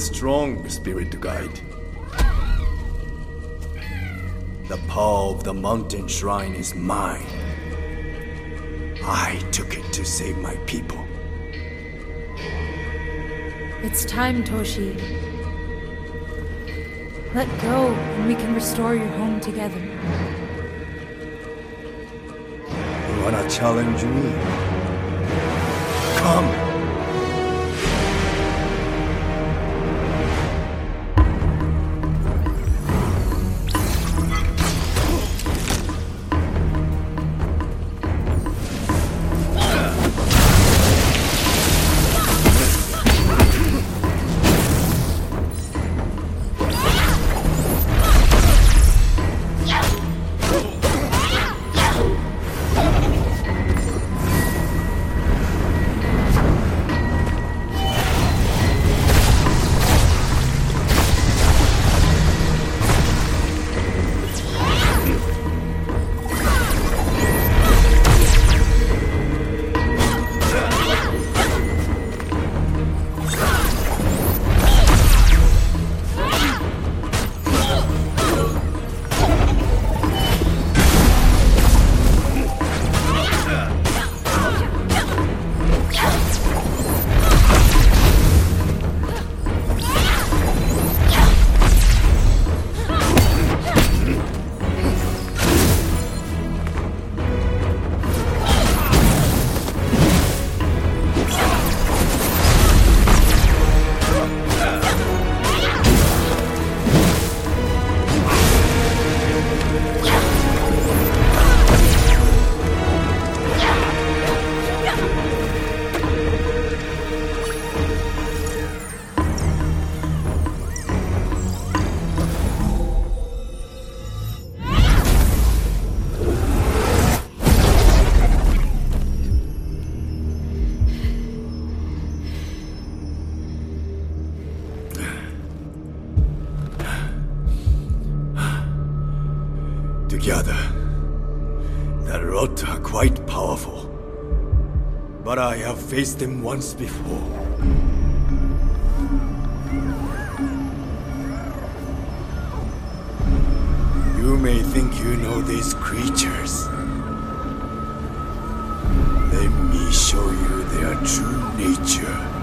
Your will is strong, spirit to guide. The power of the mountain shrine is mine. I took it to save my people. It's time, Toshi. Let go, and we can restore your home together. You wanna challenge me? Come! Faced them once before. You may think you know these creatures. Let me show you their true nature.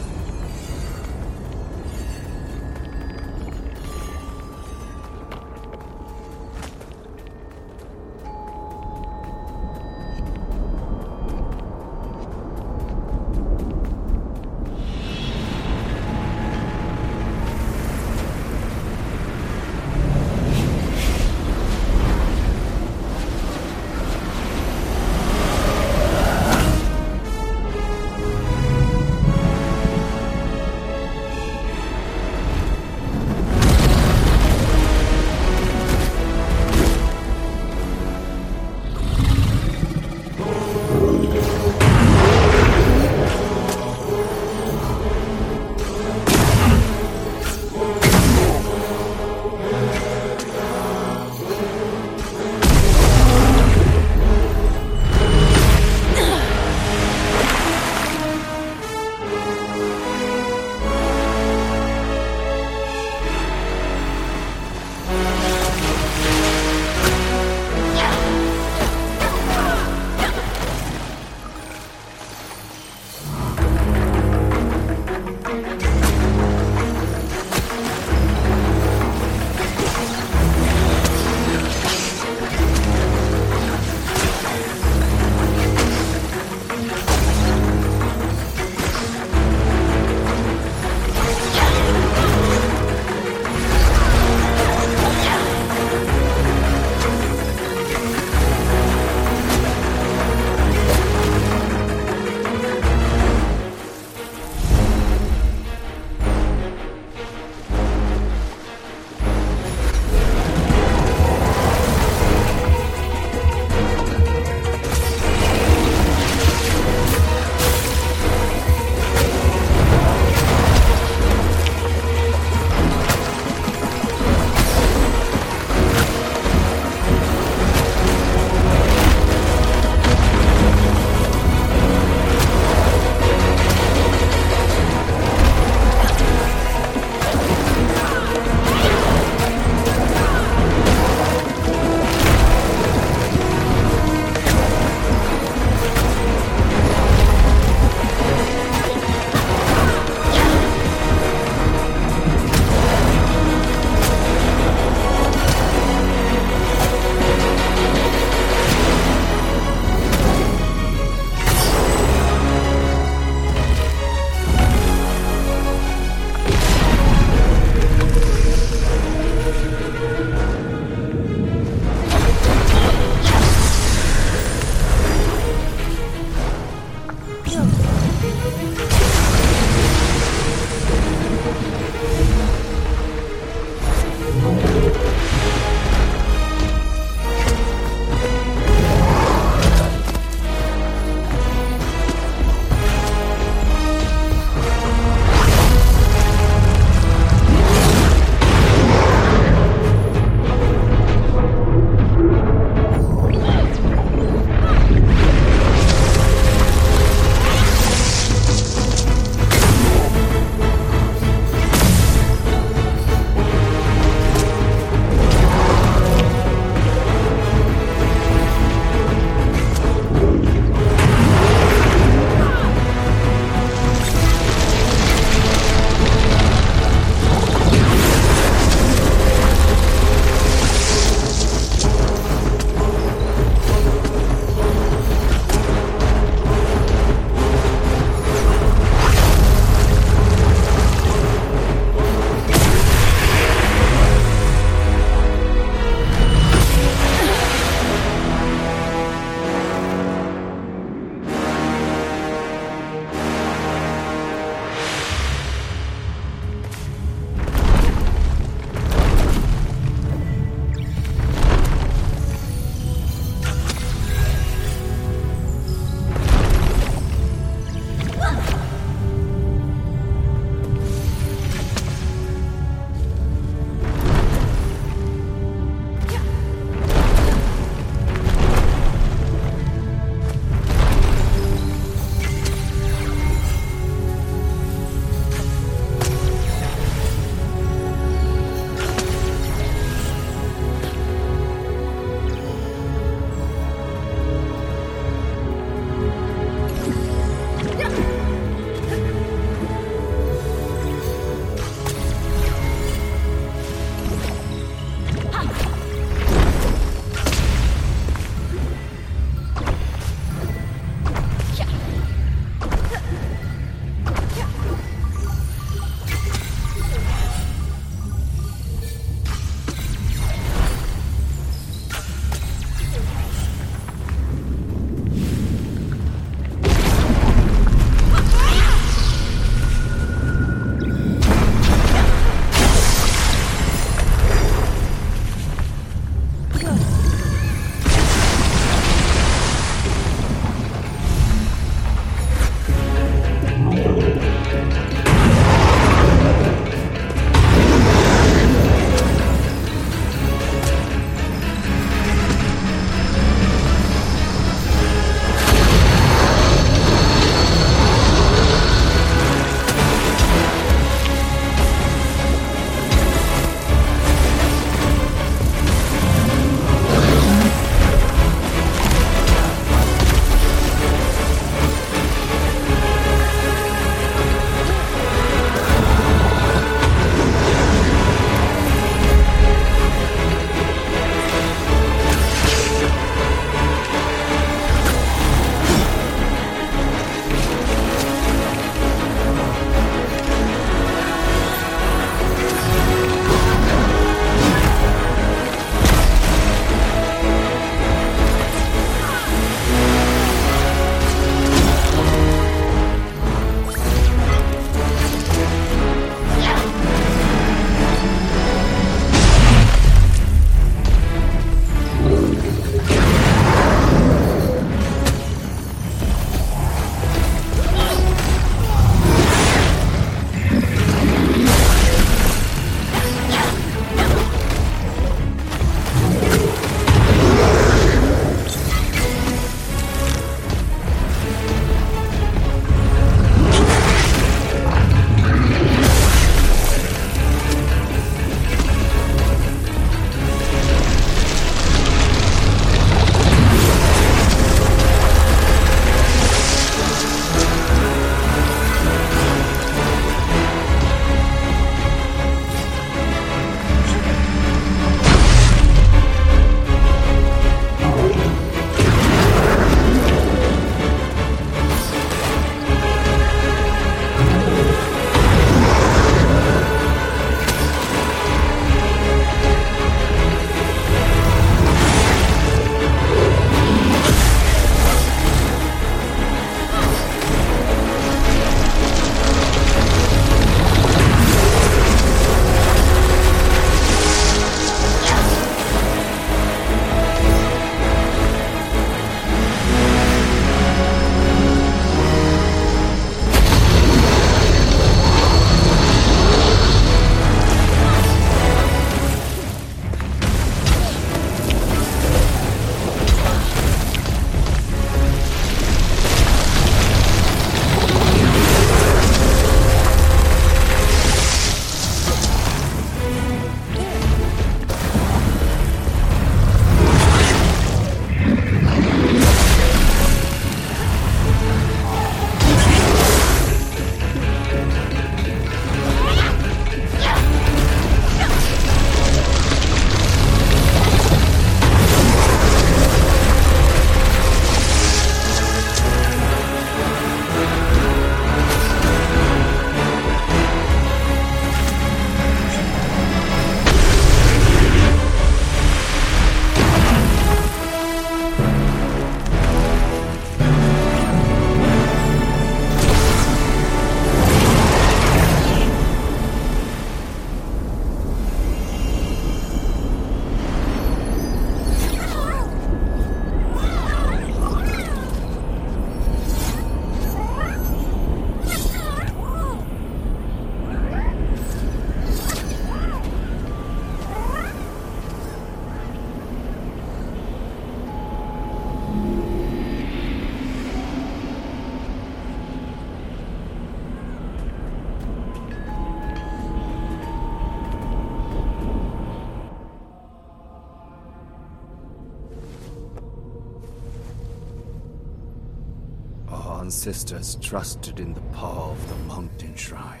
Ancestors trusted in the power of the mountain shrine.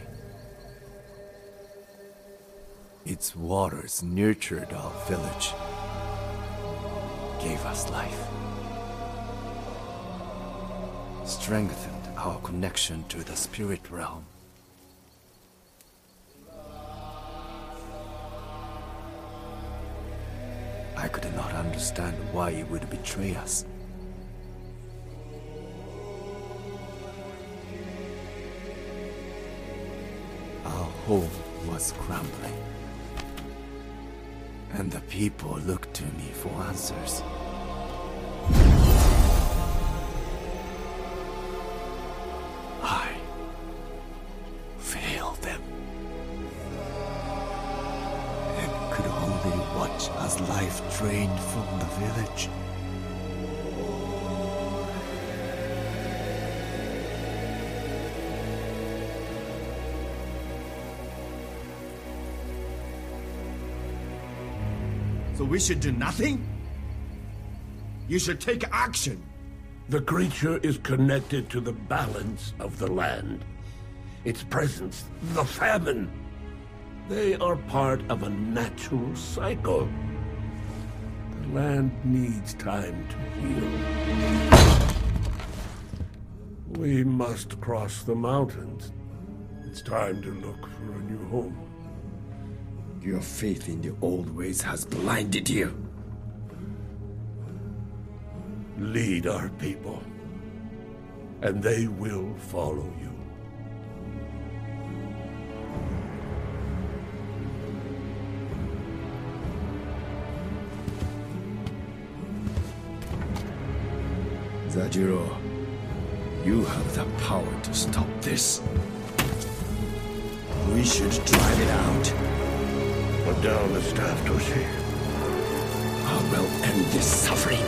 Its waters nurtured our village, gave us life, strengthened our connection to the spirit realm. I could not understand why he would betray us. Home was crumbling. And the people looked to me for answers. I failed them. And could only watch as life drained from the village. We should do nothing? You should take action. The creature is connected to the balance of the land. Its presence, the famine. They are part of a natural cycle. The land needs time to heal. We must cross the mountains. It's time to look for a new home. Your faith in the old ways has blinded you. Lead our people, and they will follow you. Zajuro, you have the power to stop this. We should drive it out. Put down the staff, Toshi. I will end this suffering.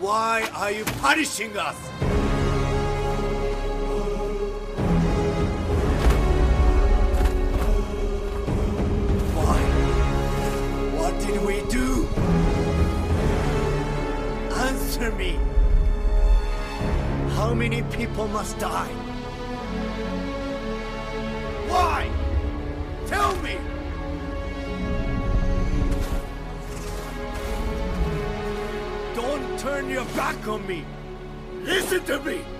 Why are you punishing us? Did we do? Answer me. How many people must die? Why? Tell me! Don't turn your back on me! Listen to me!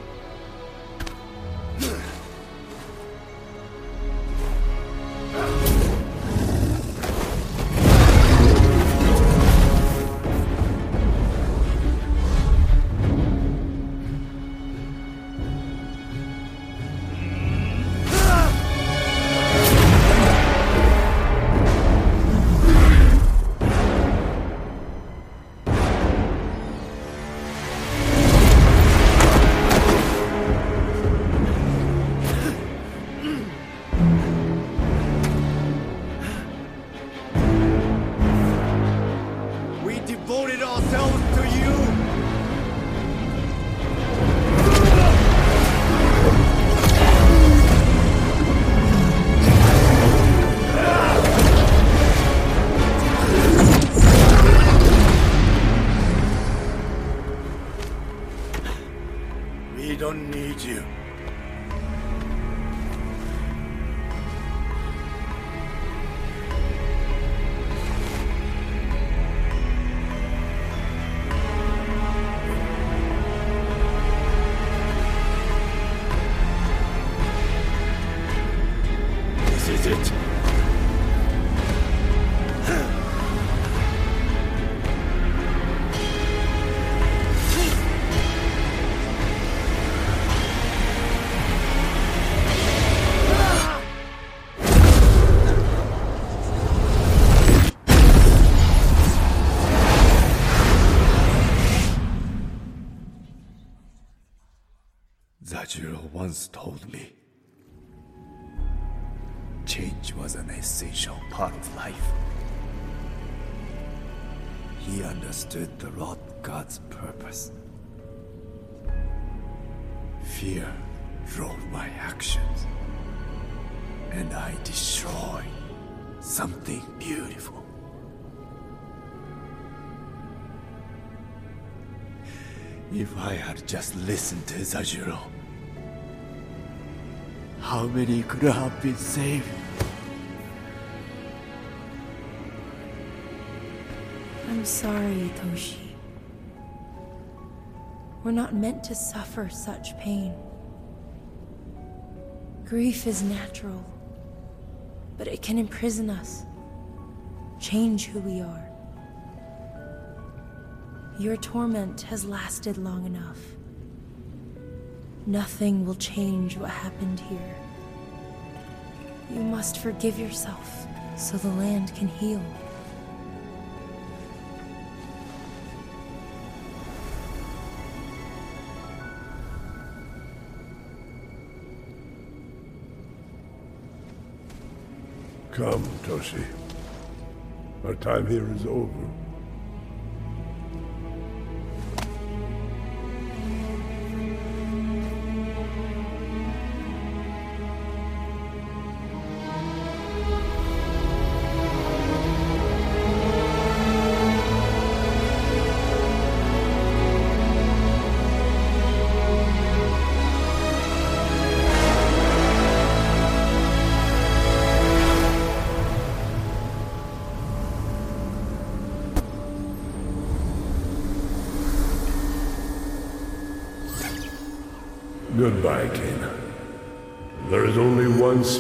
Zajuro once told me change was an essential part of life. He understood the Rot God's purpose. Fear drove my actions. And I destroyed something beautiful. If I had just listened to Zajuro, how many could have been saved? I'm sorry, Toshi. We're not meant to suffer such pain. Grief is natural, but it can imprison us, change who we are. Your torment has lasted long enough. Nothing will change what happened here. You must forgive yourself so the land can heal. Come, Toshi. Our time here is over.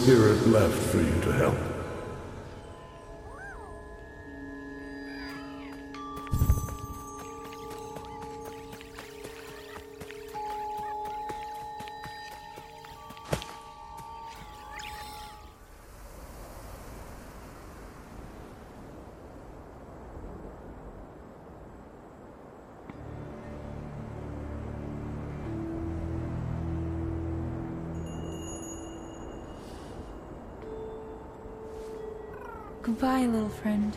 Spirit left for you to help. Goodbye, little friend.